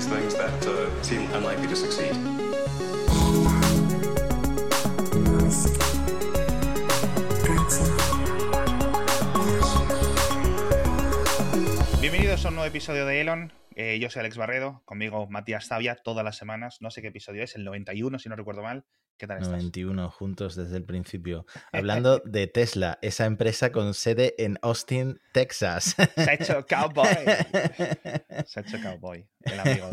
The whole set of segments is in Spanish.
these things that uh, seem unlikely to succeed. Bienvenidos a un nuevo episodio de Elon. Eh, yo soy Alex Barredo, conmigo Matías Zavia, todas las semanas. No sé qué episodio es, el 91, si no recuerdo mal. ¿Qué tal estás? 91 juntos desde el principio. Hablando de Tesla, esa empresa con sede en Austin, Texas. Se ha hecho cowboy. Se ha hecho cowboy, el amigo.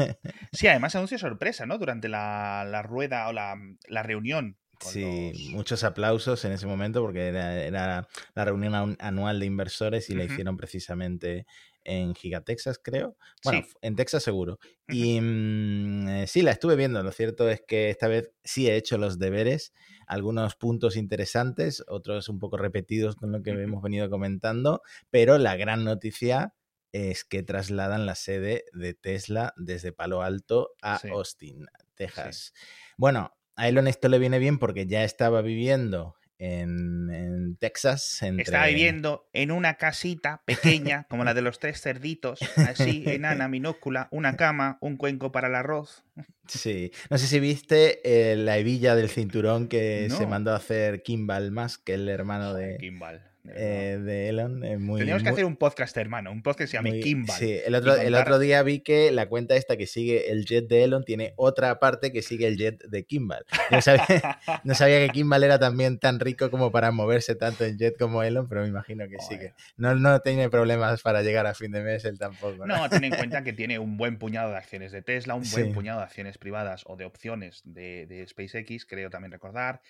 Sí, además anuncio sorpresa, ¿no? Durante la, la rueda o la, la reunión. Sí, los- muchos aplausos en ese momento porque era, era la reunión anual de inversores y la Ujú. hicieron precisamente en Giga Texas, creo. Bueno, Sí. en Texas seguro. Y mm, eh, sí, la estuve viendo. Lo cierto es que esta vez sí he hecho los deberes. Algunos puntos interesantes, otros un poco repetidos con lo que hemos venido comentando. Pero la gran noticia es que trasladan la sede de Tesla desde Palo Alto a Sí. Austin, Texas. Bueno, a Elon esto le viene bien porque ya estaba viviendo en, en Texas. Entre... Estaba viviendo en una casita pequeña, como la de los tres cerditos, así, enana, minúscula, una cama, un cuenco para el arroz. Sí. No sé si viste eh, la hebilla del cinturón que se mandó a hacer Kimball Musk, el hermano de, Kimball. Eh, de Elon. eh, muy, Tendríamos que muy- hacer un podcast, hermano, un podcast que se llame muy- Kimball. Sí, el otro, el otro día vi que la cuenta esta que sigue el jet de Elon tiene otra parte que sigue el jet de Kimball. No sabía, no sabía que Kimball era también tan rico como para moverse tanto en jet como Elon, pero me imagino que sí. Que no, no tiene problemas para llegar a fin de mes él tampoco. ¿no? No, ten en cuenta que tiene un buen puñado de acciones de Tesla, un buen Sí. puñado de acciones privadas o de opciones de, de SpaceX, creo también recordar.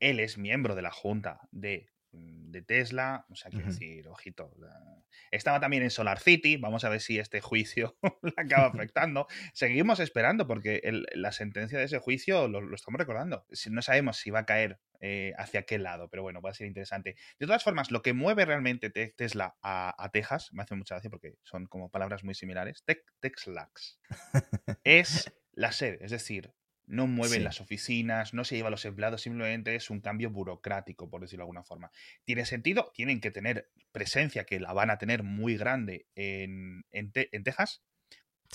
Él es miembro de la junta de, de Tesla, o sea, quiero decir, ojito. la- Estaba también en Solar City, vamos a ver si este juicio le acaba afectando. Seguimos esperando porque el- la sentencia de ese juicio lo, lo estamos recordando. Si- No sabemos si va a caer eh, hacia qué lado, pero bueno, va a ser interesante. De todas formas, lo que mueve realmente Te- Tesla a, a Texas, me hace mucha gracia porque son como palabras muy similares, Texlax, es la sede, es decir, no mueven Sí. las oficinas, no se lleva a los empleados, simplemente es un cambio burocrático, por decirlo de alguna forma. ¿Tiene sentido? Tienen que tener presencia, que la van a tener muy grande en, en Te- en Texas,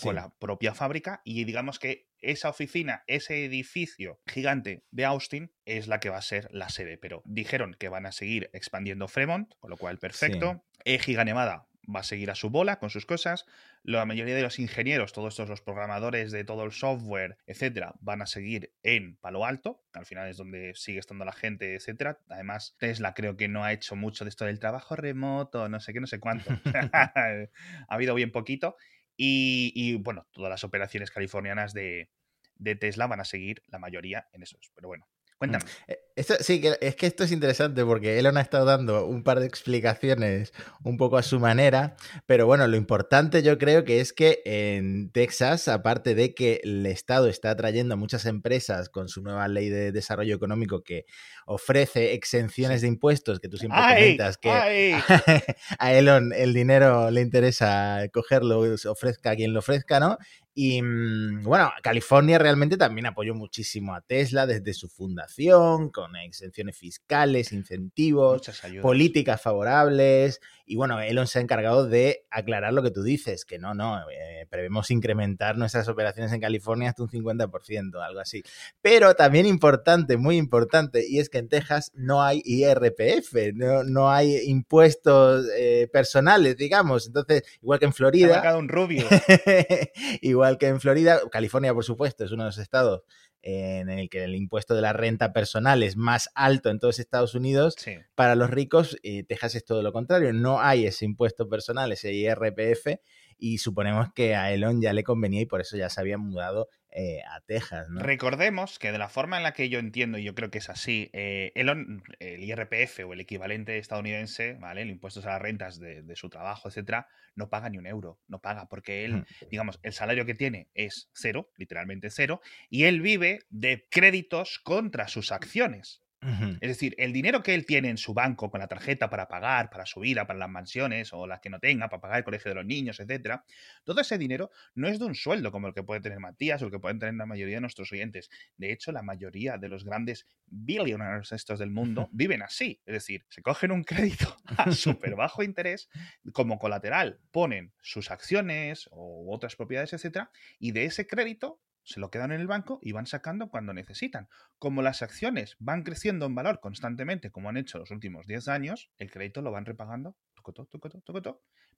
con Sí. la propia fábrica y digamos que esa oficina, ese edificio gigante de Austin es la que va a ser la sede, pero dijeron que van a seguir expandiendo Fremont, con lo cual perfecto. Eh, Giga Nevada va a seguir a su bola con sus cosas. La mayoría de los ingenieros, todos estos los programadores de todo el software, etcétera, van a seguir en Palo Alto, que al final es donde sigue estando la gente, etcétera. Además, Tesla creo que no ha hecho mucho de esto del trabajo remoto, no sé qué, no sé cuánto. ha habido bien poquito. Y, y, bueno, todas las operaciones californianas de, de Tesla van a seguir la mayoría en esos. Pero bueno, cuéntame. Eh, Esto, sí, es que esto es interesante porque Elon ha estado dando un par de explicaciones un poco a su manera, pero bueno, lo importante yo creo que es que en Texas, aparte de que el Estado está atrayendo a muchas empresas con su nueva ley de desarrollo económico que ofrece exenciones de impuestos, que tú siempre ¡Ay! comentas que ¡Ay! a Elon el dinero le interesa cogerlo, ofrezca a quien lo ofrezca, ¿no? Y mm, bueno, California realmente también apoyó muchísimo a Tesla desde su fundación, con exenciones fiscales, incentivos, políticas favorables. Y bueno, Elon se ha encargado de aclarar lo que tú dices, que no, no, eh, prevemos incrementar nuestras operaciones en California hasta un 50%, algo así. Pero también importante, muy importante, y es que en Texas no hay IRPF, no, no hay impuestos eh, personales, digamos. Entonces, igual que en Se ha Florida, marcado un rubio. igual que en Florida, California, por supuesto, es uno de los estados en el que el impuesto de la renta personal es más alto en todos Estados Unidos. Sí. Para los ricos, eh, Texas es todo lo contrario. No hay ese impuesto personal, ese IRPF, y suponemos que a Elon ya le convenía y por eso ya se había mudado eh, a Texas, ¿no? Recordemos que de la forma en la que yo entiendo, y yo creo que es así, eh, Elon, el IRPF o el equivalente estadounidense, ¿vale? El impuesto a las rentas de, de su trabajo, etcétera, no paga ni un euro, no paga, porque él, digamos, el salario que tiene es cero, literalmente cero, y él vive de créditos contra sus acciones. Es decir, el dinero que él tiene en su banco con la tarjeta para pagar, para su vida, para las mansiones o las que no tenga, para pagar el colegio de los niños, etcétera, todo ese dinero no es de un sueldo como el que puede tener Matías o el que pueden tener la mayoría de nuestros oyentes. De hecho, la mayoría de los grandes billionaires estos del mundo viven así. Es decir, se cogen un crédito a súper bajo interés, como colateral ponen sus acciones o otras propiedades, etcétera, y de ese crédito se lo quedan en el banco y van sacando cuando necesitan. Como las acciones van creciendo en valor constantemente, como han hecho los últimos 10 años, el crédito lo van repagando,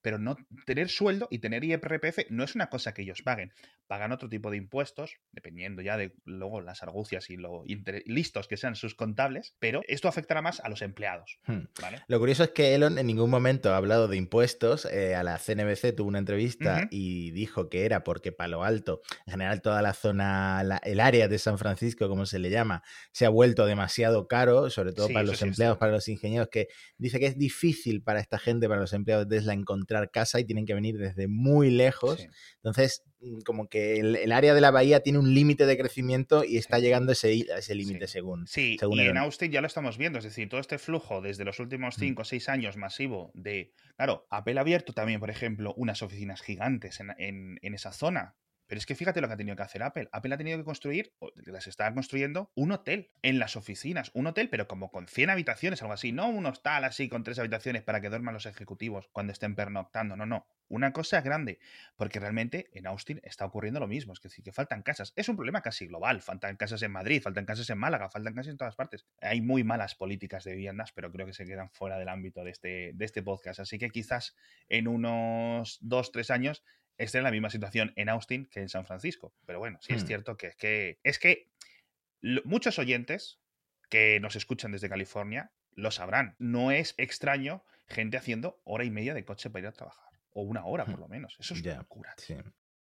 pero no tener sueldo y tener IRPF no es una cosa que ellos paguen. Pagan otro tipo de impuestos, dependiendo ya de luego las argucias y lo listos que sean sus contables, pero esto afectará más a los empleados. Hmm. Lo curioso es que Elon en ningún momento ha hablado de impuestos. Eh, a la CNBC tuvo una entrevista y dijo que era porque Palo Alto, en general toda la zona, el área de San Francisco, como se le llama, se ha vuelto demasiado caro, sobre todo para los empleados, para los ingenieros, que dice que es difícil para esta gente, para los empleados de Tesla, encontrar casa y tienen que venir desde muy lejos. Entonces, mm, como que el, área de la bahía tiene un límite de crecimiento y está llegando a ese, ese límite según. Sí, y en Austin ya lo estamos viendo, es decir, todo este flujo desde los últimos 5 o 6 años masivo de, claro, Apple abierto también, por ejemplo, unas oficinas gigantes en, en, en esa zona pero es que fíjate lo que ha tenido que hacer Apple. Apple ha tenido que construir, o las está construyendo, un hotel en las oficinas. Un hotel, pero como con 100 habitaciones, algo así. No un hostal así con tres habitaciones para que duerman los ejecutivos cuando estén pernoctando. No, no. Una cosa grande. Porque realmente en Austin está ocurriendo lo mismo. Es decir, que faltan casas. Es un problema casi global. Faltan casas en Madrid, faltan casas en Málaga, faltan casas en todas partes. Hay muy malas políticas de viviendas, pero creo que se quedan fuera del ámbito de este, de este podcast. Así que quizás en unos dos, tres años esté en la misma situación en Austin que en San Francisco. Pero bueno, sí es hmm. cierto que es que, es que muchos oyentes que nos escuchan desde California lo sabrán. No es extraño gente haciendo hora y media de coche para ir a trabajar. O una hora, por hmm. lo menos. Eso es una locura.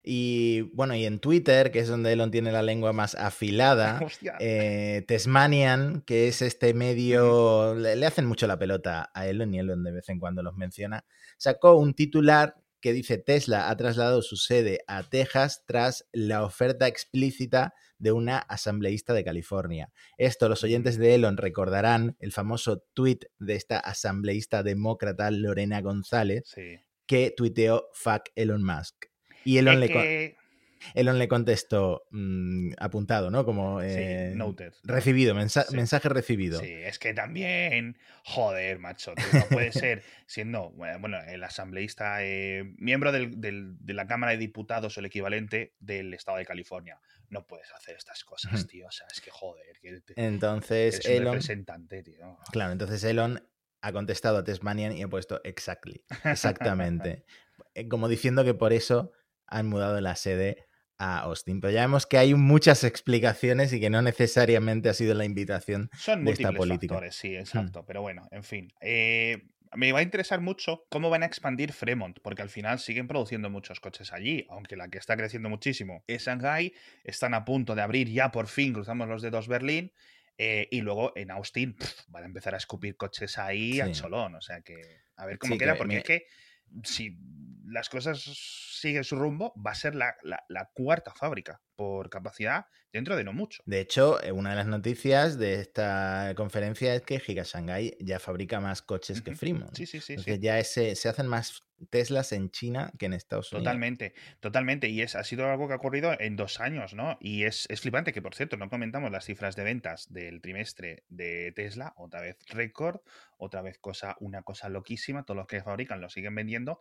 Y bueno, y en Twitter, que es donde Elon tiene la lengua más afilada, eh, Tesmanian, que es este medio, le, le, hacen mucho la pelota a Elon y Elon de vez en cuando los menciona, sacó un titular que dice Tesla ha trasladado su sede a Texas tras la oferta explícita de una asambleísta de California. Esto los oyentes de Elon recordarán el famoso tweet de esta asambleísta demócrata Lorena González que tuiteó fuck Elon Musk. Y Elon le... Elon le contestó mm, apuntado, ¿no? Como eh, noted. recibido, mensaje recibido. Sí, es que también, joder, macho, no puede ser siendo, bueno, el asambleísta, eh, miembro de la Cámara de Diputados o el equivalente del Estado de California. No puedes hacer estas cosas, tío. O sea, es que joder. entonces, Elon. representante, tío. Claro, entonces Elon ha contestado a Tesmanian y ha puesto exactly, exactamente. Eh, como diciendo que por eso han mudado la sede a Austin. Pero ya vemos que hay muchas explicaciones y que no necesariamente ha sido la invitación Son de esta política. Factores, sí, exacto. Pero bueno, en fin. Eh, me va a interesar mucho cómo van a expandir Fremont, porque al final siguen produciendo muchos coches allí, aunque la que está creciendo muchísimo es Shanghai, están a punto de abrir ya por fin, cruzamos los dedos Berlín, eh, y luego en Austin van a empezar a escupir coches ahí a cholón, o sea que a ver cómo queda, porque es que si las cosas siguen su rumbo, va a ser la, cuarta fábrica por capacidad dentro de no mucho. De hecho, eh, una de las noticias de esta conferencia es que Giga Shanghai ya fabrica más coches que Fremont. Sí, sí, sí. Ya se hacen más Teslas en China que en Estados Unidos. Totalmente, totalmente. Y es, ha sido algo que ha ocurrido en dos años, ¿no? Y es, es flipante que, por cierto, no comentamos las cifras de ventas del trimestre de Tesla, otra vez récord, otra vez cosa, una cosa loquísima, todos los que fabrican lo siguen vendiendo.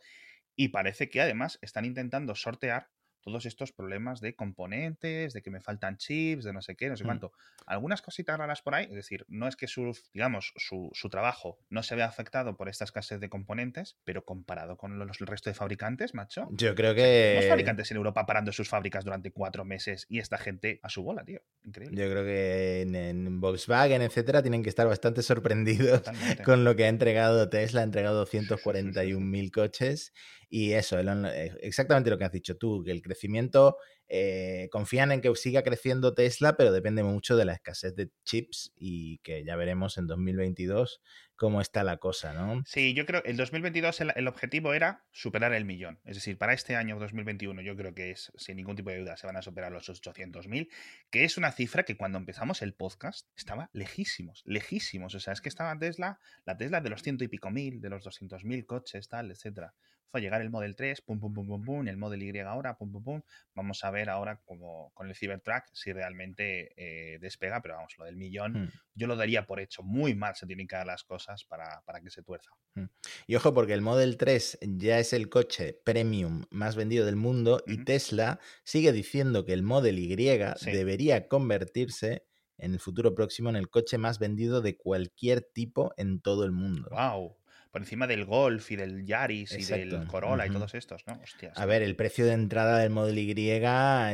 Y parece que además están intentando sortear todos estos problemas de componentes, de que me faltan chips, de no sé qué, no sé mm. cuánto. Algunas cositas raras por ahí, es decir, no es que su, digamos, su, su trabajo no se vea afectado por esta escasez de componentes, pero comparado con los, el resto de fabricantes, macho. Yo creo que. Los fabricantes en Europa parando sus fábricas durante cuatro meses y esta gente a su bola, tío. Increíble. Yo creo que en, Volkswagen, etcétera, tienen que estar bastante sorprendidos con lo que ha entregado Tesla. Ha entregado 241.000 coches Y eso, Elon, eh, exactamente lo que has dicho tú, que el crecimiento, eh, confían en que siga creciendo Tesla, pero depende mucho de la escasez de chips y que ya veremos en 2022 cómo está la cosa, ¿no? Sí, yo creo que el 2022 el, el, objetivo era superar el millón. Es decir, para este año 2021 yo creo que es, sin ningún tipo de duda, se van a superar los 800.000, que es una cifra que cuando empezamos el podcast estaba lejísimos, lejísimos. O sea, es que estaba Tesla, la Tesla de los ciento y pico mil, de los 200.000 coches, tal, etcétera fue llegar el Model 3, pum, pum, pum, pum, pum, el Model Y ahora, pum, pum, pum. Vamos a ver ahora como con el Cybertruck si realmente eh, despega, pero vamos, lo del millón, hmm. yo lo daría por hecho. Muy mal se tienen que dar las cosas para, para que se tuerza. Hmm. Y ojo, porque el Model 3 ya es el coche premium más vendido del mundo y Tesla sigue diciendo que el Model Y debería convertirse en el futuro próximo en el coche más vendido de cualquier tipo en todo el mundo. ¡Wow! Por encima del Golf y del Yaris y del Corolla y todos estos, ¿no? Hostias. A ver, el precio de entrada del Model Y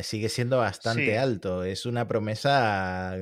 sigue siendo bastante alto. Es una promesa.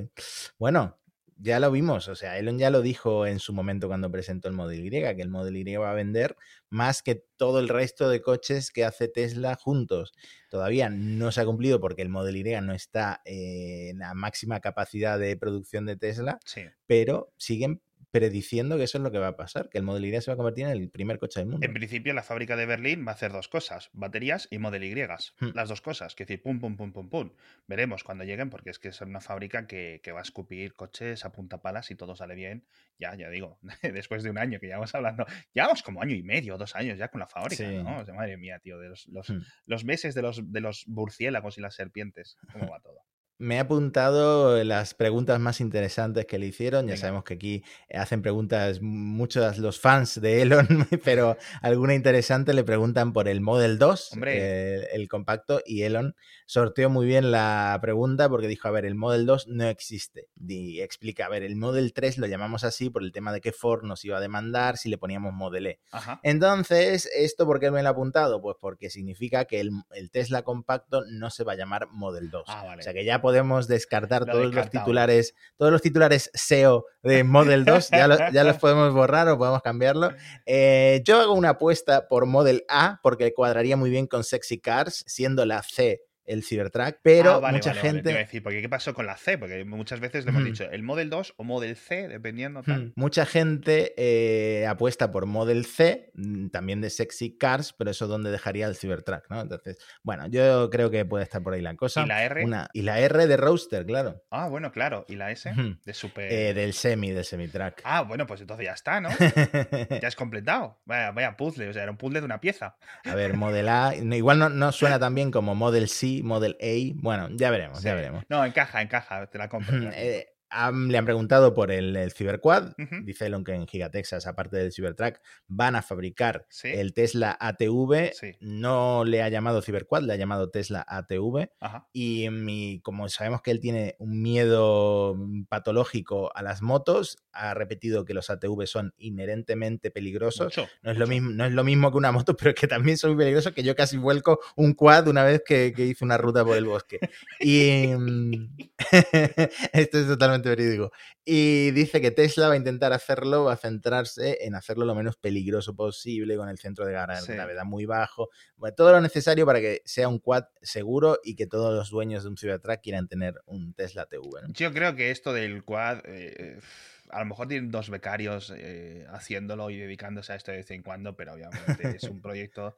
Bueno, ya lo vimos. O sea, Elon ya lo dijo en su momento cuando presentó el Model Y, que el Model Y va a vender más que todo el resto de coches que hace Tesla juntos. Todavía no se ha cumplido porque el Model Y no está en la máxima capacidad de producción de Tesla, pero siguen prediciendo que eso es lo que va a pasar, que el Model Y se va a convertir en el primer coche del mundo. En principio, la fábrica de Berlín va a hacer dos cosas, baterías y Model Y. Hmm. Las dos cosas, que decir, pum, pum, pum, pum, pum. Veremos cuando lleguen, porque es que es una fábrica que, va a escupir coches a punta palas y todo sale bien. Ya, ya digo, después de un año que ya vamos hablando, llevamos como año y medio, dos años ya con la fábrica, ¿no? madre mía, tío, de los, los, hmm. los meses de los, de los murciélagos y las serpientes, ¿cómo va todo? Me he apuntado las preguntas más interesantes que le hicieron. Ya sabemos que aquí hacen preguntas muchos los fans de Elon, pero alguna interesante le preguntan por el Model 2, eh, el compacto, y Elon sorteó muy bien la pregunta porque dijo, a ver, el Model 2 no existe. Y explica, a ver, el Model 3 lo llamamos así por el tema de que Ford nos iba a demandar si le poníamos Model E. Entonces, ¿esto por qué me lo he apuntado? Pues porque significa que el, Tesla compacto no se va a llamar Model 2. Ah, o sea que ya podemos descartar todos los titulares, todos los titulares SEO de Model 2, ya, ya los podemos borrar o podemos cambiarlo. Eh, yo hago una apuesta por Model A porque cuadraría muy bien con Sexy Cars, siendo la C el Cybertruck, pero ah, mucha gente... decir, porque ¿qué pasó con la C? Porque muchas veces le hemos dicho el Model 2 o Model C, dependiendo. Tal. Mucha gente eh, apuesta por Model C, mm, también de Sexy Cars, pero eso donde dejaría el Cybertruck, ¿no? Entonces, bueno, yo creo que puede estar por ahí la cosa. ¿Y la R? y la R de Roadster, claro. Ah, bueno, claro. ¿Y la S? De Super... Eh, del Semi, del Semi-Truck. Ah, bueno, pues entonces ya está, ¿no? ya es completado. Vaya, vaya puzzle, o sea, era un puzzle de una pieza. A ver, Model A, igual no, no suena tan bien como Model C Model A. Bueno, ya veremos, ya veremos. No, encaja, encaja, te la compro. Eh, le han preguntado por el, Cyberquad. Dice Elon que en Gigatexas, aparte del Cybertruck, van a fabricar el Tesla ATV. No le ha llamado Cyberquad, le ha llamado Tesla ATV. Y mi, como sabemos que él tiene un miedo patológico a las motos, ha repetido que los ATV son inherentemente peligrosos. no, es lo mismo, no es lo mismo que una moto, pero que también son muy peligrosos, que yo casi vuelco un quad una vez que, que hice una ruta por el bosque. Y mm, esto es totalmente verídico. Y dice que Tesla va a intentar hacerlo, va a centrarse en hacerlo lo menos peligroso posible, con el centro de gravedad muy bajo. todo lo necesario para que sea un quad seguro y que todos los dueños de un Cybertruck quieran tener un Tesla TV. Yo creo que esto del quad. Eh, a lo mejor tienen dos becarios eh, haciéndolo y dedicándose a esto de vez en cuando, pero obviamente es un proyecto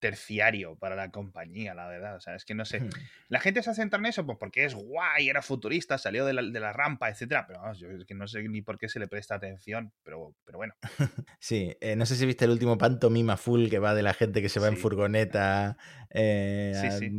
terciario para la compañía, la verdad. O sea, es que no sé. La gente se centra en eso pues porque es guay, era futurista, salió de la, rampa, etcétera. Pero vamos, yo es que no sé ni por qué se le presta atención, pero, pero bueno. Sí, eh, no sé si viste el último pantomima full que va de la gente que se va en furgoneta eh,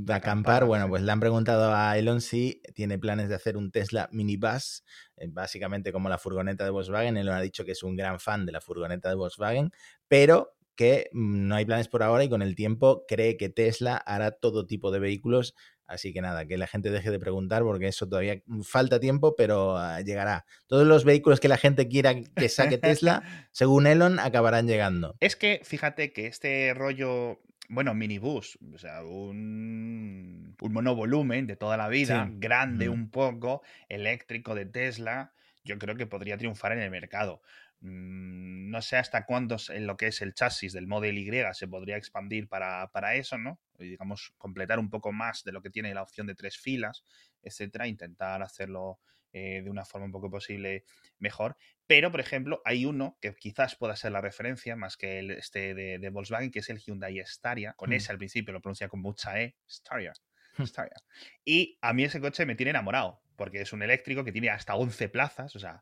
a, acampar. Bueno, pues le han preguntado a Elon si tiene planes de hacer un Tesla minibus, eh, básicamente como la furgoneta de Volkswagen. Elon ha dicho que es un gran fan de la furgoneta de Volkswagen, pero que mm, no hay planes por ahora y con el tiempo cree que Tesla hará todo tipo de vehículos. Así que nada, que la gente deje de preguntar porque eso todavía mm, falta tiempo, pero ah, llegará. Todos los vehículos que la gente quiera que saque Tesla, según Elon, acabarán llegando. Es que fíjate que este rollo bueno, minibus, o sea, un, un monovolumen de toda la vida, grande un poco, eléctrico de Tesla, yo creo que podría triunfar en el mercado. Mm, no sé hasta cuándo en lo que es el chasis del Model Y se podría expandir para, para eso, ¿no? Y, digamos, completar un poco más de lo que tiene la opción de tres filas, etcétera, intentar hacerlo eh, de una forma un poco posible mejor. Pero, por ejemplo, hay uno que quizás pueda ser la referencia más que el este de, Volkswagen, que es el Hyundai Staria. Con mm. ese al principio lo pronuncia con mucha E, Staria. Hmm. Staria. Y a mí ese coche me tiene enamorado, porque es un eléctrico que tiene hasta 11 plazas, o sea,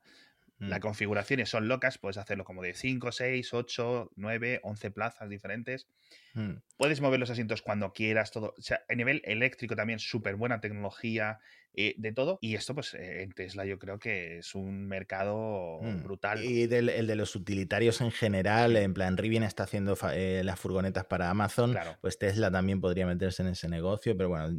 las mm. configuraciones son locas, puedes hacerlo como de 5, 6, 8, 9, 11 plazas diferentes. Mm. Puedes mover los asientos cuando quieras, todo. O sea, a nivel eléctrico también súper buena tecnología, eh, de todo. Y esto, pues eh, en Tesla yo creo que es un mercado mm. brutal. Y del, el de los utilitarios en general, en plan, Rivian está haciendo eh, las furgonetas para Amazon, pues Tesla también podría meterse en ese negocio, pero bueno,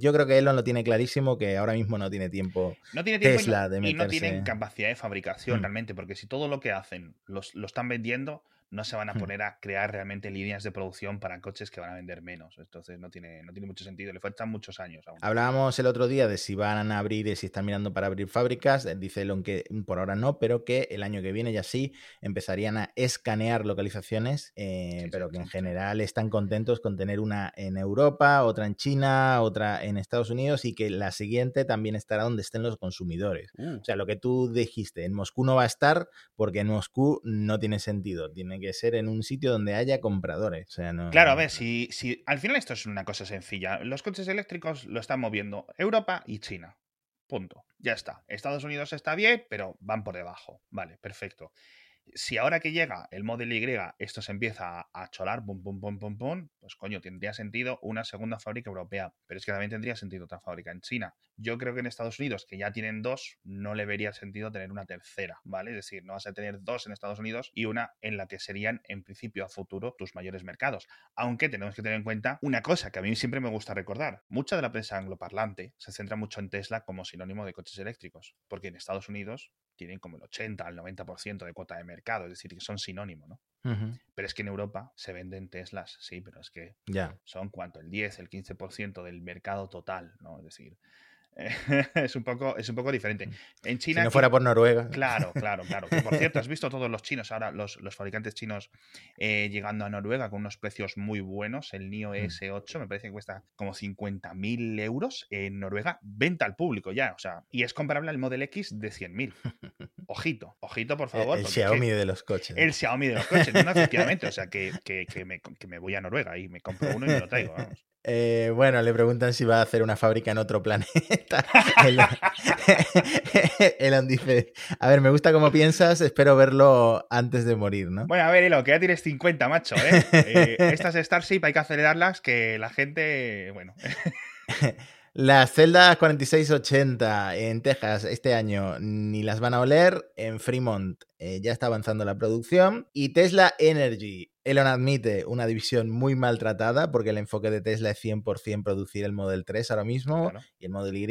yo creo que Elon lo tiene clarísimo que ahora mismo no tiene tiempo, no tiene tiempo Tesla de meterse. Y no tienen capacidad de fabricación mm. realmente, porque si todo lo que hacen los, lo están vendiendo, no se van a hmm. poner a crear realmente líneas de producción para coches que van a vender menos. Entonces no tiene, no tiene mucho sentido. Le faltan muchos años aún. Hablábamos el otro día de si van a abrir y si están mirando para abrir fábricas. Eh, dice Elon que por ahora no, pero que el año que viene ya sí empezarían a escanear localizaciones, eh, pero que en general están contentos con tener una en Europa, otra en China, otra en Estados Unidos y que la siguiente también estará donde estén los consumidores. Uh. O sea, lo que tú dijiste, en Moscú no va a estar porque en Moscú no tiene sentido. Tiene que ser en un sitio donde haya compradores. Claro, a ver, si, si al final esto es una cosa sencilla. Los coches eléctricos lo están moviendo Europa y China. Punto. Ya está. Estados Unidos está bien, pero van por debajo. Vale, perfecto si ahora que llega el Model Y esto se empieza a cholar, pum, pum, pum, pum, pum, pues coño, tendría sentido una segunda fábrica europea. Pero es que también tendría sentido otra fábrica en China. Yo creo que en Estados Unidos, que ya tienen dos, no le vería sentido tener una tercera, ¿vale? Es decir, no vas a tener dos en Estados Unidos y una en la que serían, en principio, a futuro, tus mayores mercados. Aunque tenemos que tener en cuenta una cosa que a mí siempre me gusta recordar. Mucha de la prensa angloparlante se centra mucho en Tesla como sinónimo de coches eléctricos. Porque en Estados Unidos tienen como el 80 al 90% de cuota de mercado, es decir, que son sinónimo, ¿no? Pero es que en Europa se venden Teslas, sí, pero es que son cuánto, el 10, el 15% del mercado total, ¿no? Es decir, es, un poco, es un poco diferente. Mm. En China. Si no fuera por Noruega. Claro, claro, claro. por cierto, has visto todos los chinos, ahora los, fabricantes chinos eh, llegando a Noruega con unos precios muy buenos. El NIO mm. S8 me parece que cuesta como 50.000 euros en Noruega, venta al público ya. O sea, y es comparable al Model X de 100.000. Ojito, ojito, por favor. El, Xiaomi de los coches. El Xiaomi de los coches, no, efectivamente. O sea, que, me, que, me, voy a Noruega y me compro uno y me lo traigo, vamos. Eh, bueno, le preguntan si va a hacer una fábrica en otro planeta. Elon dice, a ver, me gusta cómo piensas, espero verlo antes de morir, ¿no? Bueno, a ver, Elon, que ya tienes 50, macho, ¿eh? eh estas Starship hay que acelerarlas, que la gente, bueno... Las celdas 4680 en Texas este año ni las van a oler. En Fremont eh, ya está avanzando la producción. Y Tesla Energy. Elon admite una división muy maltratada porque el enfoque de Tesla es 100% producir el Model 3 ahora mismo y el Model Y.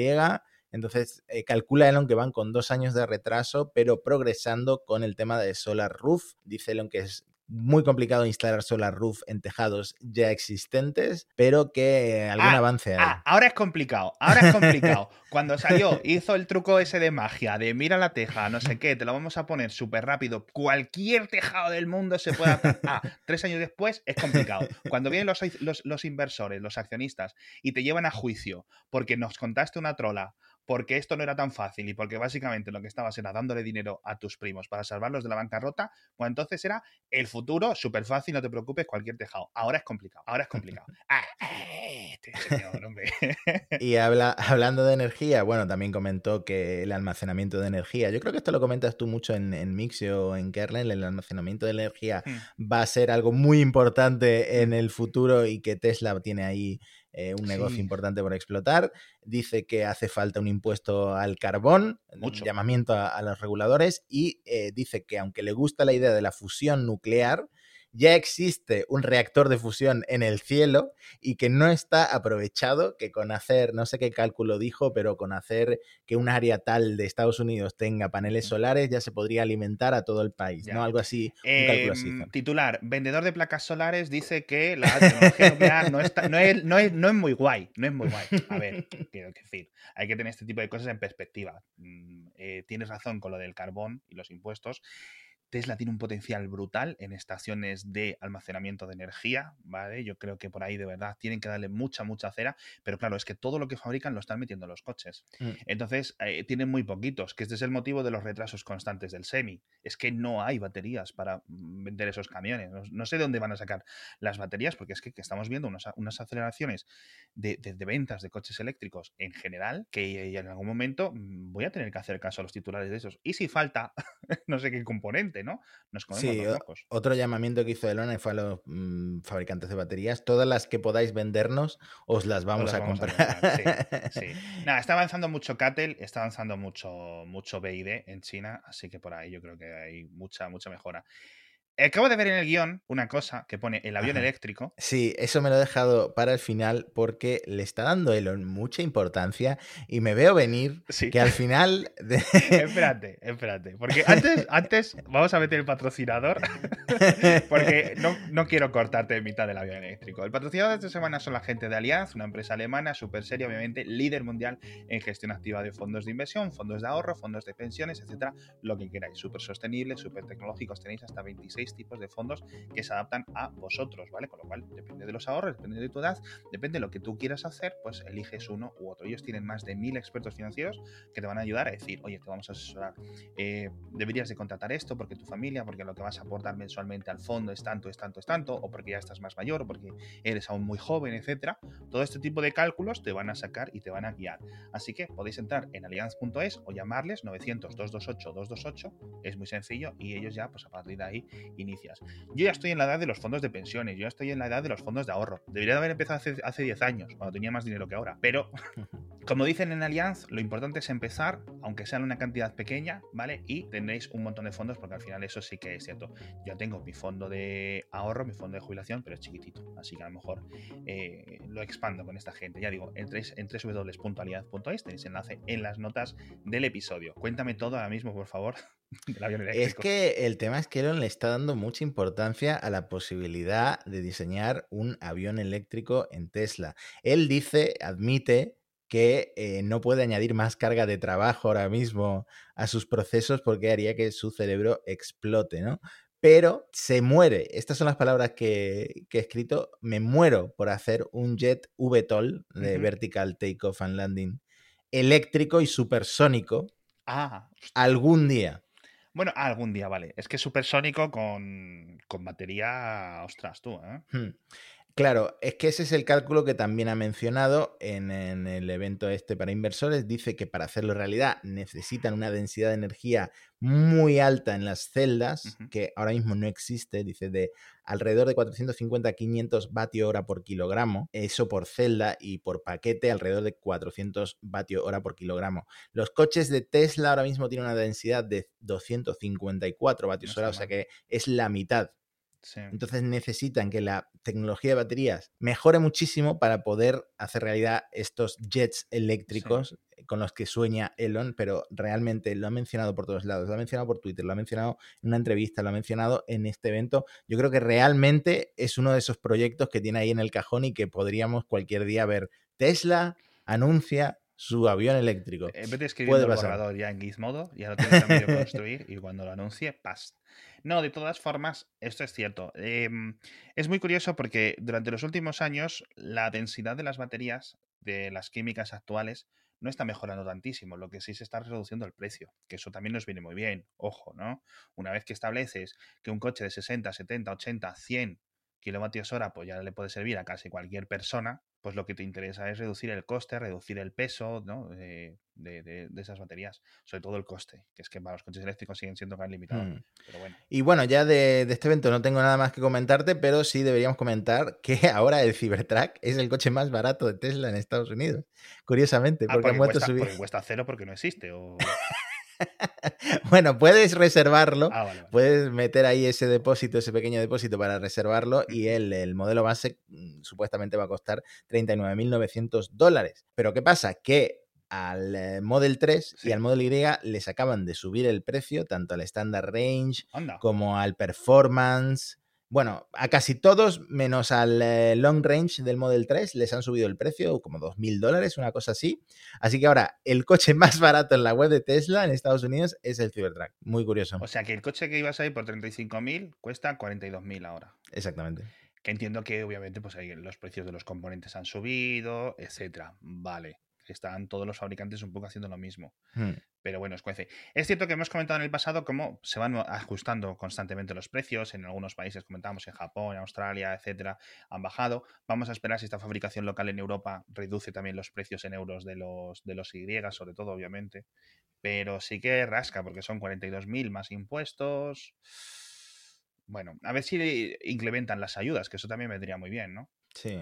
Entonces, eh, calcula Elon que van con dos años de retraso, pero progresando con el tema de Solar Roof. Dice Elon que es muy complicado instalar Solar Roof en tejados ya existentes, pero que algún ah, avance hay. Ah, ahora es complicado, ahora es complicado. Cuando salió, hizo el truco ese de magia, de mira la teja, no sé qué, te lo vamos a poner súper rápido, cualquier tejado del mundo se puede hacer. Ah, tres años después es complicado. Cuando vienen los, los, los inversores, los accionistas, y te llevan a juicio porque nos contaste una trola porque esto no era tan fácil y porque básicamente lo que estabas era dándole dinero a tus primos para salvarlos de la bancarrota, pues entonces era el futuro súper fácil, no te preocupes, cualquier tejado. Ahora es complicado, ahora es complicado. Ah, este señor, hombre. y habla, hablando de energía, bueno, también comentó que el almacenamiento de energía, yo creo que esto lo comentas tú mucho en, en Mixio o en Kernel, el almacenamiento de energía hmm. va a ser algo muy importante en el futuro y que Tesla tiene ahí eh, un negocio importante por explotar. Dice que hace falta un impuesto al carbón, un llamamiento a, los reguladores y eh, dice que aunque le gusta la idea de la fusión nuclear, ya existe un reactor de fusión en el cielo y que no está aprovechado, que con hacer, no sé qué cálculo dijo, pero con hacer que un área tal de Estados Unidos tenga paneles solares ya se podría alimentar a todo el país, ¿no? Algo así, un cálculo así. Em, titular, vendedor de placas solares dice que la tecnología nuclear no, está, no, es, no, es, no es muy guay, no es muy guay. A ver, quiero decir, hay que tener este tipo de cosas en perspectiva. Mm, eh, tienes razón con lo del carbón y los impuestos. Tesla tiene un potencial brutal en estaciones de almacenamiento de energía, ¿vale? Yo creo que por ahí de verdad tienen que darle mucha, mucha cera, pero claro, es que todo lo que fabrican lo están metiendo en los coches. Mm. Entonces, eh, tienen muy poquitos, que este es el motivo de los retrasos constantes del semi. Es que no hay baterías para vender esos camiones. No, no sé de dónde van a sacar las baterías, porque es que, que estamos viendo unas, unas aceleraciones de, de- de ventas de coches eléctricos en general, que en algún momento mm, voy a tener que hacer caso a los titulares de esos. Y si falta, no sé qué componente, ¿no? Nos comemos Sí, los o- locos. otro llamamiento que hizo Elon fue a los mm, fabricantes de baterías. Todas las que podáis vendernos, os las vamos, las a, vamos a comprar. comprar, Sí. Nada, está avanzando mucho Cattel, está avanzando mucho, mucho BID en China, así que por ahí yo creo que hay mucha, mucha mejora. Acabo de ver en el guion una cosa que pone el avión Ajá. eléctrico. Sí, eso me lo he dejado para el final porque le está dando Elon mucha importancia y me veo venir Sí. que al final... de- espérate, espérate. Porque antes, antes vamos a meter el patrocinador. Porque no, no quiero cortarte en mitad del avión eléctrico. El patrocinador de esta semana son la gente de Allianz, una empresa alemana súper seria, obviamente, líder mundial en gestión activa de fondos de inversión, fondos de ahorro, fondos de pensiones, etcétera, lo que queráis. Súper sostenibles, súper tecnológicos. Tenéis hasta 26 tipos de fondos que se adaptan a vosotros, ¿vale? Con lo cual, depende de los ahorros, depende de tu edad, depende de lo que tú quieras hacer, pues eliges uno u otro. Ellos tienen más de mil expertos financieros que te van a ayudar a decir, oye, te vamos a asesorar eh, deberías de contratar esto porque tu familia, porque lo que vas a aportar mensualmente al fondo es tanto, es tanto, es tanto, o porque ya estás más mayor, o porque eres aún muy joven, etcétera. Todo este tipo de cálculos te van a sacar y te van a guiar. Así que podéis entrar en allianz.es o llamarles 900-228-228, es muy sencillo y ellos ya, pues a partir de ahí, inicias. Yo ya estoy en la edad de los fondos de pensiones, yo ya estoy en la edad de los fondos de ahorro. Debería de haber empezado hace, hace 10 años, cuando tenía más dinero que ahora, pero como dicen en Allianz, lo importante es empezar, aunque sea en una cantidad pequeña, ¿vale? Y tendréis un montón de fondos, porque al final eso sí que es cierto. Yo tengo mi fondo de ahorro, mi fondo de jubilación, pero es chiquitito. Así que a lo mejor eh, lo expando con esta gente. Ya digo, entréis en www.allianz.es, tenéis enlace en las notas del episodio. Cuéntame todo ahora mismo, por favor, del avión eléctrico. Es que el tema es que Elon le está dando mucha importancia a la posibilidad de diseñar un avión eléctrico en Tesla. Él dice, admite que eh, no puede añadir más carga de trabajo ahora mismo a sus procesos porque haría que su cerebro explote, ¿no? Pero se muere, estas son las palabras que, que he escrito, me muero por hacer un jet VTOL de. Vertical Takeoff and Landing eléctrico y supersónico Ah, algún día. Bueno, algún día, vale. Es que es supersónico con, con batería, ostras, tú, ¿eh? Hmm. Claro, es que ese es el cálculo que también ha mencionado en, en el evento este para inversores. Dice que para hacerlo realidad necesitan una densidad de energía muy alta en las celdas, que ahora mismo no existe, dice de alrededor de 450 a 500 vatio hora por kilogramo, eso por celda y por paquete alrededor de 400 vatio hora por kilogramo. Los coches de Tesla ahora mismo tienen una densidad de 254 vatios No hora, o sea que es la mitad Sí. entonces necesitan que la tecnología de baterías mejore muchísimo para poder hacer realidad estos jets eléctricos con los que sueña Elon, pero realmente lo ha mencionado por todos lados, lo ha mencionado por Twitter, lo ha mencionado en una entrevista, lo ha mencionado en este evento. Yo creo que realmente es uno de esos proyectos que tiene ahí en el cajón y que podríamos cualquier día ver. Tesla anuncia su avión eléctrico. En vez de escribir Puede el borrador ya en Gizmodo, ya lo tienes a medio construir y cuando lo anuncie, pas. No, de todas formas, esto es cierto. Em, es muy curioso porque durante los últimos años la densidad de las baterías de las químicas actuales no está mejorando tantísimo, lo que sí se está reduciendo el precio, que eso también nos viene muy bien, ojo, ¿no? Una vez que estableces que un coche de 60, 70, 80, 100 kilovatios hora, pues ya le puede servir a casi cualquier persona, pues lo que te interesa es reducir el coste, reducir el peso ¿no? de, de- de- de esas baterías, sobre todo el coste, que es que para los coches eléctricos siguen siendo tan limitados. Hmm. Pero bueno, Y bueno, ya de, de este evento no tengo nada más que comentarte, pero sí deberíamos comentar que ahora el Cybertruck es el coche más barato de Tesla en Estados Unidos. Curiosamente, Ah, porque han vuelto a cuesta, subir. porque cuesta cero porque no existe. O... Bueno, puedes reservarlo. Ah, vale, vale. Puedes meter ahí ese depósito, ese pequeño depósito para reservarlo y el, el modelo base mm, supuestamente va a costar 39.900 dólares. Pero ¿qué pasa? Que al eh, Model 3 Sí. y al Model Y les acaban de subir el precio, tanto al Standard Range Anda. como al Performance Bueno, a casi todos, menos al eh, long range del Model 3, les han subido el precio, como 2.000 dólares, una cosa así. Así que ahora, el coche más barato en la web de Tesla en Estados Unidos es el Cybertruck. Muy curioso. O sea que el coche que ibas a ir por 35.000 cuesta 42.000 ahora. Exactamente. Que entiendo que obviamente pues ahí los precios de los componentes han subido, etcétera. Vale. Están todos los fabricantes un poco haciendo lo mismo. Hmm. Pero bueno, es cierto que hemos comentado en el pasado cómo se van ajustando constantemente los precios. En algunos países, comentamos en Japón, Australia, etcétera, han bajado. Vamos a esperar si esta fabricación local en Europa reduce también los precios en euros de los, de los Y, sobre todo, obviamente. Pero sí que rasca, porque son 42.000 más impuestos. Bueno, a ver si implementan las ayudas, que eso también vendría muy bien, ¿no? Sí.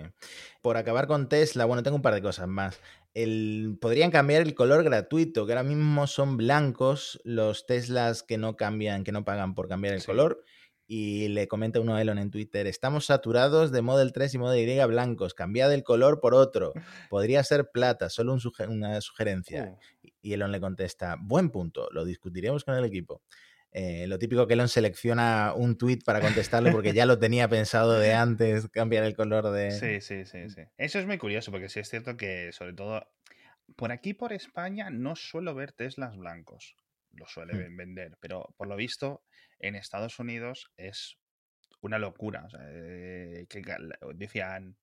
Por acabar con Tesla, bueno, tengo un par de cosas más. El, podrían cambiar el color gratuito, que ahora mismo son blancos los Teslas que no cambian, que no pagan por cambiar el Sí. color. Y le comenta uno a Elon en Twitter, estamos saturados de Model 3 y Model Y blancos, cambiad el color por otro. Podría ser plata, solo un una sugerencia. Uh, Y Elon le contesta, buen punto, lo discutiremos con el equipo. Eh, lo típico que Elon selecciona un tweet para contestarle porque ya lo tenía pensado de antes, cambiar el color de... Sí, sí, sí, sí. Eso es muy curioso porque sí es cierto que, sobre todo, por aquí, por España, no suelo ver Teslas blancos. Lo suelen vender, pero por lo visto, en Estados Unidos es una locura. O sea, eh, que decían,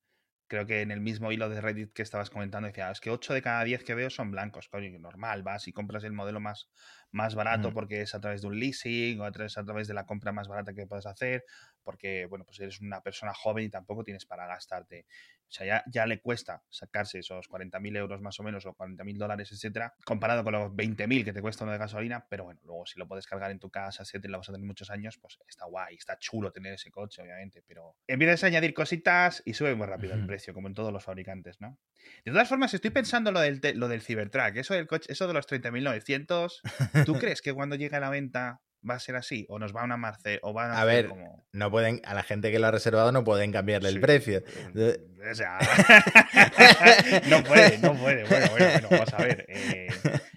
creo que en el mismo hilo de Reddit que estabas comentando, decía, es que 8 de cada 10 que veo son blancos. Coño, normal, vas y compras el modelo más, más barato porque es a través de un leasing o a través, a través de la compra más barata que puedes hacer, porque, bueno, pues eres una persona joven y tampoco tienes para gastarte. O sea, ya, ya le cuesta sacarse esos 40.000 euros más o menos o 40.000 dólares, etcétera, comparado con los 20.000 que te cuesta uno de gasolina. Pero bueno, luego si lo puedes cargar en tu casa, etcétera, lo vas a tener muchos años, pues está guay, está chulo tener ese coche, obviamente. Pero empiezas a añadir cositas y sube muy rápido el precio, como en todos los fabricantes, ¿no? De todas formas, estoy pensando lo del, lo del Cybertruck, eso del coche, eso de los 30.900. ¿Tú crees que cuando llegue a la venta va a ser así? ¿O nos van a marce o van a, A hacer ver, como. No pueden, a la gente que lo ha reservado no pueden cambiarle Sí, el precio. eh, O sea, no puede, no puede. Bueno, bueno, bueno, vamos a ver. eh,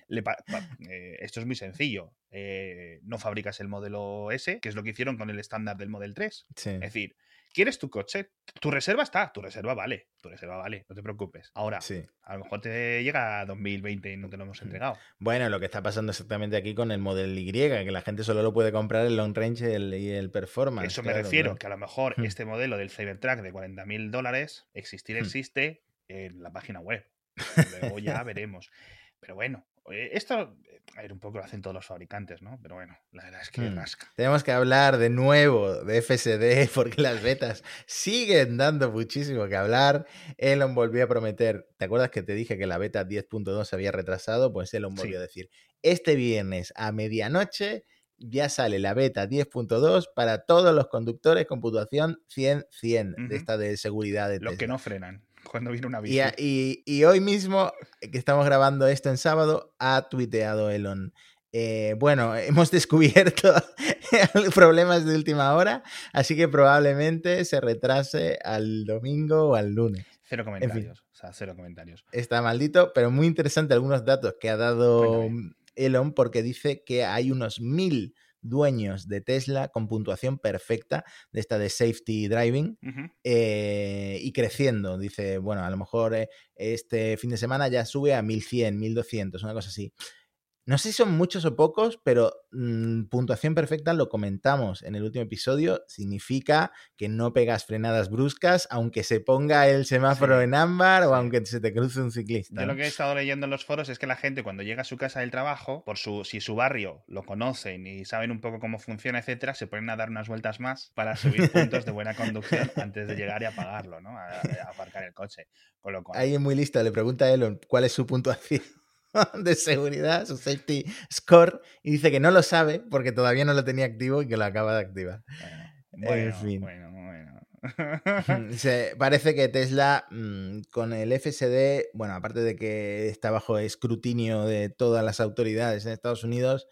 le pa- pa- eh, esto es muy sencillo. eh, no fabricas el modelo S, que es lo que hicieron con el estándar del Model 3. Sí. Es decir, ¿quieres tu coche? Tu reserva está, tu reserva vale, tu reserva vale, no te preocupes. Ahora, Sí. a lo mejor te llega a 2020 y no te lo hemos entregado. Bueno, lo que está pasando exactamente aquí con el Model Y, que la gente solo lo puede comprar el long range y el, y el performance. Eso me refiero, claro. que a lo mejor este modelo del Cybertruck de 40.000 dólares, existir existe en la página web. Luego ya veremos. Pero bueno, eh, esto, a ver, un poco lo hacen todos los fabricantes, ¿no? Pero bueno, la verdad es que Hmm. rasca. Tenemos que hablar de nuevo de FSD porque las betas siguen dando muchísimo que hablar. Elon volvió a prometer, ¿te acuerdas que te dije que la beta 10.2 se había retrasado? Pues Elon volvió Sí. a decir, este viernes a medianoche ya sale la beta 10.2 para todos los conductores con puntuación 100-100 Ujú. de esta de seguridad de Los que no frenan cuando viene una Y, bici. a- y- y hoy mismo, eh, que estamos grabando esto en sábado, ha tuiteado Elon. eh, bueno, hemos descubierto problemas de última hora, así que probablemente se retrase al domingo o al lunes. Cero comentarios. O sea, cero comentarios. Está maldito, pero muy interesante algunos datos que ha dado. Elon porque dice que hay unos mil dueños de Tesla con puntuación perfecta de esta de safety driving eh, y creciendo. Dice, bueno, a lo mejor eh, este fin de semana ya sube a 1100, 1200, una cosa así. No sé si son muchos o pocos, pero mm, puntuación perfecta, lo comentamos en el último episodio, significa que no pegas frenadas bruscas, aunque se ponga el semáforo Sí, en ámbar o aunque se te cruce un ciclista. Yo lo que he estado leyendo en los foros es que la gente cuando llega a su casa del trabajo, por su, si su barrio lo conocen y saben un poco cómo funciona, etcétera, se ponen a dar unas vueltas más para subir puntos de buena conducción antes de llegar y apagarlo, ¿no? A, a aparcar el coche. Con lo cual, Alguien muy listo le pregunta a Elon cuál es su puntuación de seguridad, su safety score, y dice que no lo sabe porque todavía no lo tenía activo y que lo acaba de activar. bueno, en fin. bueno, bueno. Se- parece que Tesla mm, con el FSD, bueno, aparte de que está bajo escrutinio de todas las autoridades en Estados Unidos,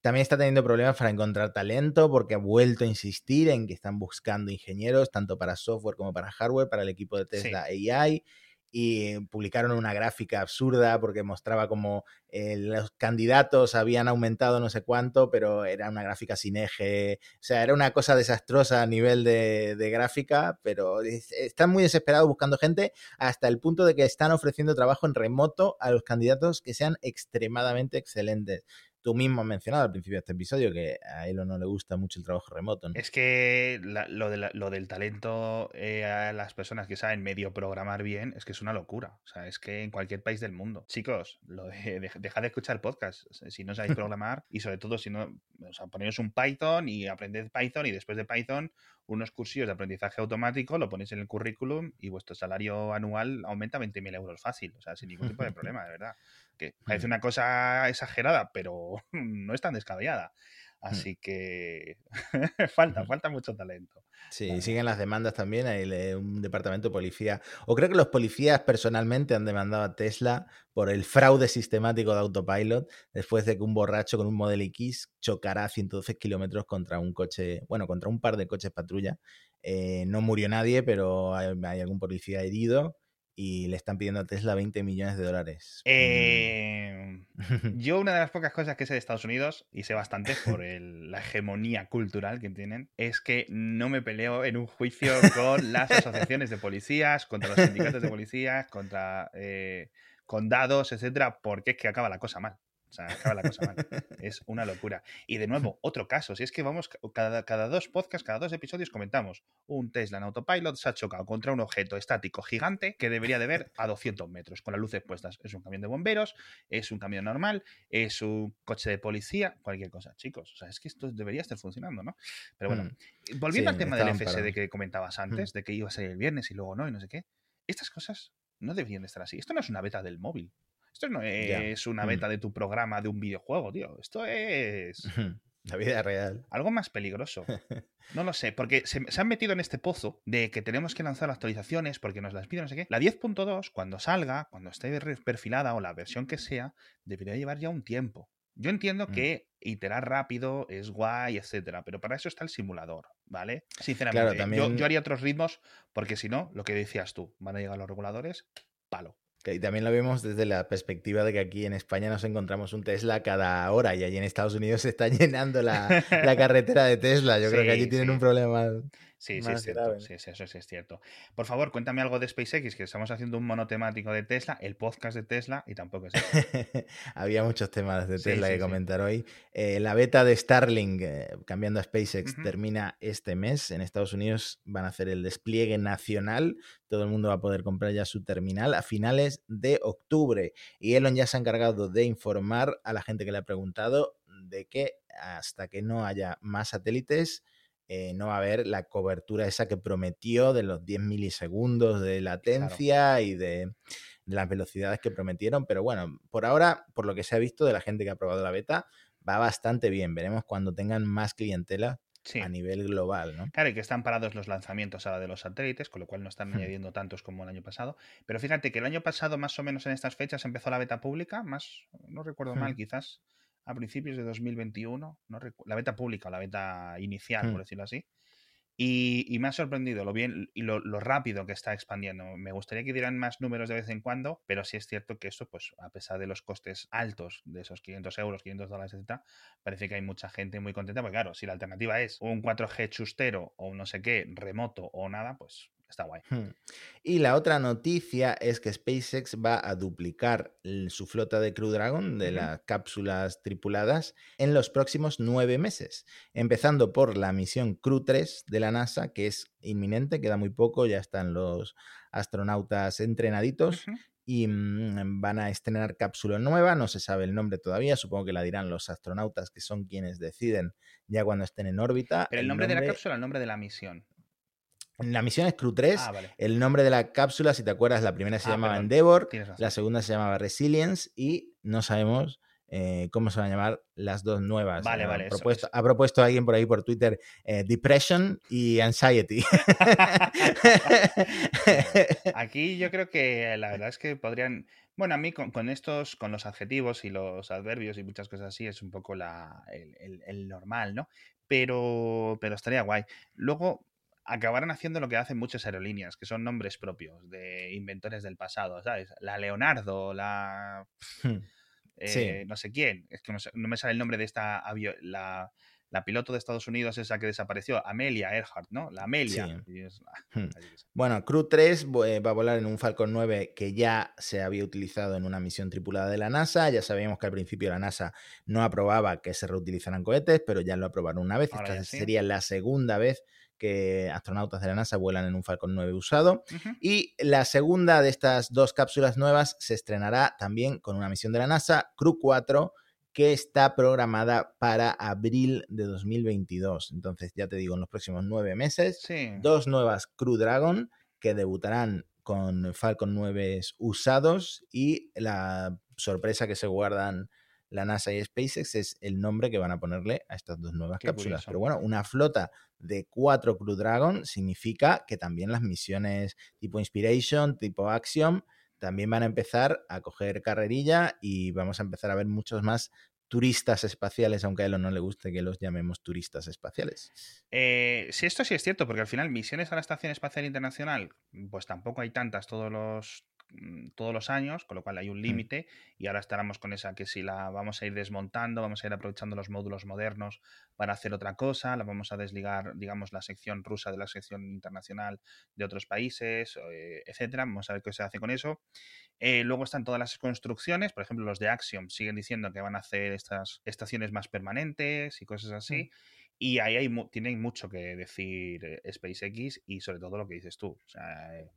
también está teniendo problemas para encontrar talento porque ha vuelto a insistir en que están buscando ingenieros tanto para software como para hardware, para el equipo de Tesla AI. Y publicaron una gráfica absurda porque mostraba como eh, los candidatos habían aumentado no sé cuánto, pero era una gráfica sin eje, o sea, era una cosa desastrosa a nivel de gráfica, pero están muy desesperados buscando gente hasta el punto de que están ofreciendo trabajo en remoto a los candidatos que sean extremadamente excelentes tú mismo has mencionado al principio de este episodio que a Elon no le gusta mucho el trabajo remoto. Es que lo, lo, del talento eh, a las personas que saben medio programar bien es que es una locura. O sea, es que en cualquier país del mundo. Chicos, lo de, dejad de escuchar podcast si no sabéis programar y sobre todo si no, o sea, poneros un Python y aprended Python y después de Python unos cursillos de aprendizaje automático, lo ponéis en el currículum y vuestro salario anual aumenta 20.000 euros fácil, o sea, sin ningún tipo de problema, de verdad. Que parece una cosa exagerada, pero no es tan descabellada. Mm. Así que falta, falta mucho talento. Sí, siguen las demandas también. Hay un departamento de policía. O creo que los policías personalmente han demandado a Tesla por el fraude sistemático de autopilot después de que un borracho con un Model X chocara a 112 kilómetros contra un coche, bueno, contra un par de coches patrulla. Eh, no murió nadie, pero hay algún policía herido y le están pidiendo a Tesla 20 millones de dólares. Eh, yo una de las pocas cosas que sé de Estados Unidos, y sé bastante por la hegemonía cultural que tienen, es que no me peleo en un juicio con las asociaciones de policías, contra los sindicatos de policías, contra eh, condados, etcétera, porque es que acaba la cosa mal. O sea, acaba la cosa mal. Es una locura. Y de nuevo, otro caso. Si es que vamos, cada, cada dos podcasts, cada dos episodios comentamos un Tesla en autopilot se ha chocado contra un objeto estático gigante que debería de ver a 200 metros con las luces puestas. Es un camión de bomberos, es un camión normal, es un coche de policía, cualquier cosa. Chicos, o sea, es que esto debería estar funcionando, ¿no? Pero bueno, mm. volviendo al tema del FSD que comentabas mm. antes, de que iba a salir el viernes y luego no y no sé qué, estas cosas no deberían de estar así. Esto no es una beta del móvil. Esto no es una mm. beta de tu programa de un videojuego, tío. Esto es. La vida real. Algo más peligroso. No lo sé, porque se, han metido en este pozo de que tenemos que lanzar actualizaciones porque nos las piden, no sé qué. La 10.2, cuando salga, cuando esté perfilada o la versión que sea, debería llevar ya un tiempo. Yo entiendo mm. que iterar rápido es guay, etcétera, pero para eso está el simulador, ¿vale? Sinceramente, yo, yo haría otros ritmos porque si no, lo que decías tú, van a llegar los reguladores, palo. Y también lo vemos desde la perspectiva de que aquí en España nos encontramos un Tesla cada hora y allí en Estados Unidos se está llenando la, carretera de Tesla. Yo creo que allí tienen un problema. Sí, sí, es cierto. Sí, eso sí es cierto. Por favor, cuéntame algo de SpaceX, que estamos haciendo un monotemático de Tesla, el podcast de Tesla, y tampoco es. Había muchos temas de Tesla que comentar hoy. Eh, la beta de Starlink, eh, cambiando a SpaceX, termina este mes. En Estados Unidos van a hacer el despliegue nacional. Todo el mundo va a poder comprar ya su terminal a finales de octubre. Y Elon ya se ha encargado de informar a la gente que le ha preguntado de que hasta que no haya más satélites, eh, no va a haber la cobertura esa que prometió de los 10 milisegundos de latencia y de, las velocidades que prometieron. Pero bueno, por ahora, por lo que se ha visto de la gente que ha probado la beta, va bastante bien. Veremos cuando tengan más clientela a nivel global, ¿no? Claro, y que están parados los lanzamientos ahora de los satélites, con lo cual no están hmm. añadiendo tantos como el año pasado. Pero fíjate que el año pasado, más o menos en estas fechas, empezó la beta pública, más, no recuerdo mal, hmm. quizás a principios de 2021, no la beta pública, la beta inicial, por hmm. decirlo así. Y, me ha sorprendido lo bien y lo, rápido que está expandiendo. Me gustaría que dieran más números de vez en cuando, pero sí es cierto que esto, pues, a pesar de los costes altos de esos 500 euros, 500 dólares, etc., parece que hay mucha gente muy contenta. Porque, claro, si la alternativa es un 4G chustero o no sé qué, remoto o nada, pues está guay. Hmm. Y la otra noticia es que SpaceX va a duplicar su flota de Crew Dragon, de las cápsulas tripuladas, en los próximos nueve meses, empezando por la misión Crew 3 de la NASA, que es inminente, queda muy poco, ya están los astronautas entrenaditos. Y mm, van a estrenar cápsula nueva, no se sabe el nombre todavía, supongo que la dirán los astronautas, que son quienes deciden ya cuando estén en órbita. Pero el, nombre, de la cápsula, el nombre de la misión. La misión es Crew 3. Ah, el nombre de la cápsula, si te acuerdas, la primera se ah, llamaba Endeavor, la segunda se llamaba Resilience y no sabemos eh, cómo se van a llamar las dos nuevas. Vale, vale. Ha propuesto alguien por ahí por Twitter eh, Depression y Anxiety. Aquí yo creo que la verdad es que podrían. Bueno, a mí con, estos, con los adjetivos y los adverbios y muchas cosas así, es un poco la, el, el normal, ¿no? Pero, pero estaría guay. Luego, acabarán haciendo lo que hacen muchas aerolíneas, que son nombres propios de inventores del pasado, ¿sabes? La Leonardo, la... Hmm. eh, no sé quién, es que no, sé- no me sale el nombre de esta avio- la, la piloto de Estados Unidos esa que desapareció, Amelia Earhart, ¿no? La Amelia. Sí. Y es- ah, Hmm. Bueno, Crew 3 vo- eh, va a volar en un Falcon 9 que ya se había utilizado en una misión tripulada de la NASA. Ya sabíamos que al principio la NASA no aprobaba que se reutilizaran cohetes, pero ya lo aprobaron una vez. Ahora Esta sí. sería la segunda vez que astronautas de la NASA vuelan en un Falcon 9 usado. Y la segunda de estas dos cápsulas nuevas se estrenará también con una misión de la NASA, Crew 4, que está programada para abril de 2022. Entonces, ya te digo, en los próximos nueve meses, Sí. dos nuevas Crew Dragon que debutarán con Falcon 9 usados y la sorpresa que se guardan la NASA y SpaceX es el nombre que van a ponerle a estas dos nuevas Qué cápsulas. curioso. Pero bueno, una flota de cuatro Crew Dragon significa que también las misiones tipo Inspiration, tipo Axiom, también van a empezar a coger carrerilla y vamos a empezar a ver muchos más turistas espaciales, aunque a Elon no le guste que los llamemos turistas espaciales. Eh, sí, esto sí es cierto, porque al final misiones a la Estación Espacial Internacional, pues tampoco hay tantas todos los todos los años, con lo cual hay un límite y ahora estaremos con esa que si la vamos a ir desmontando, vamos a ir aprovechando los módulos modernos para hacer otra cosa, la vamos a desligar, digamos, la sección rusa de la sección internacional de otros países, eh, etcétera. Vamos a ver qué se hace con eso. Eh, luego están todas las construcciones, por ejemplo, los de Axiom siguen diciendo que van a hacer estas estaciones más permanentes y cosas así. Y ahí hay tienen mucho que decir eh, SpaceX y sobre todo lo que dices tú. O sea, eh,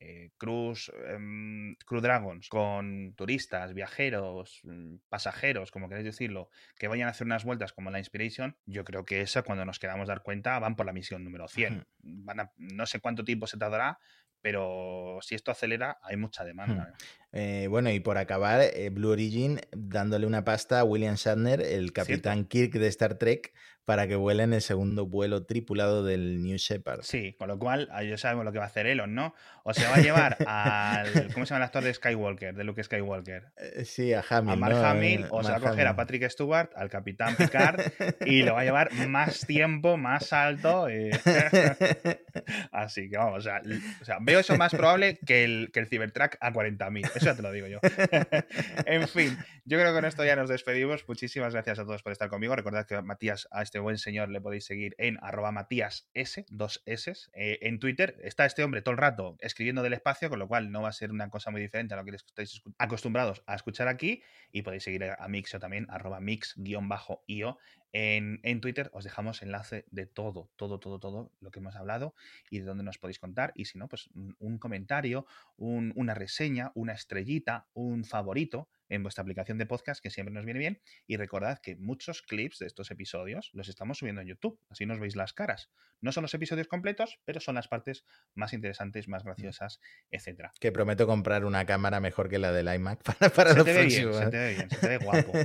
eh, Cruise, em, Crew Dragons con turistas, viajeros, mm, pasajeros, como queréis decirlo, que vayan a hacer unas vueltas como la Inspiration, yo creo que esa, cuando nos queramos dar cuenta, van por la misión número 100. Ujú. Van a- no sé cuánto tiempo se tardará, pero si esto acelera, hay mucha demanda. Eh, bueno, y por acabar, eh, Blue Origin dándole una pasta a William Shatner, el capitán Kirk de Star Trek, para que vuele en el segundo vuelo tripulado del New Shepard. Sí, con lo cual ahí ya sabemos lo que va a hacer Elon, ¿no? O se va a llevar al. ¿Cómo se llama el actor de Skywalker? De Luke Skywalker. Eh, Sí, a Hamill. A Mark ¿no? Hamill, o se va a Mark coger a. Patrick Stewart, al Capitán Picard, y lo va a llevar más tiempo, más alto. Así que vamos, o sea, o sea, veo eso más probable que el, que el Cybertruck a 40.000. Eso ya te lo digo yo. en fin, yo creo que con esto ya nos despedimos. Muchísimas gracias a todos por estar conmigo. Recordad que a Matías, a este buen señor, le podéis seguir en arroba Matías S, dos S. Eh, en Twitter está este hombre todo el rato escribiendo del espacio, con lo cual no va a ser una cosa muy diferente a lo que estáis acostumbrados a escuchar aquí. Y podéis seguir a a Mixio también, arroba mix-io. En, en Twitter os dejamos enlace de todo, todo, todo, todo lo que hemos hablado y de dónde nos podéis contar. Y si no, pues un, comentario, un- una reseña, una estrellita, un favorito en vuestra aplicación de podcast, que siempre nos viene bien. Y recordad que muchos clips de estos episodios los estamos subiendo en YouTube, así nos veis las caras. No son los episodios completos, pero son las partes más interesantes, más graciosas, etcétera. Que prometo comprar una cámara mejor que la del iMac para, para Se lo te ve bien, se ¿eh? te ve bien, se te ve guapo.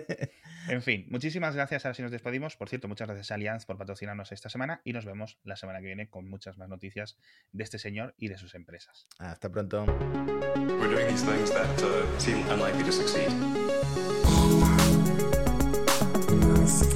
En fin, muchísimas gracias. Ahora sí nos despedimos. Por cierto, muchas gracias a Allianz por patrocinarnos esta semana y nos vemos la semana que viene con muchas más noticias de este señor y de sus empresas. Hasta pronto. Namaste.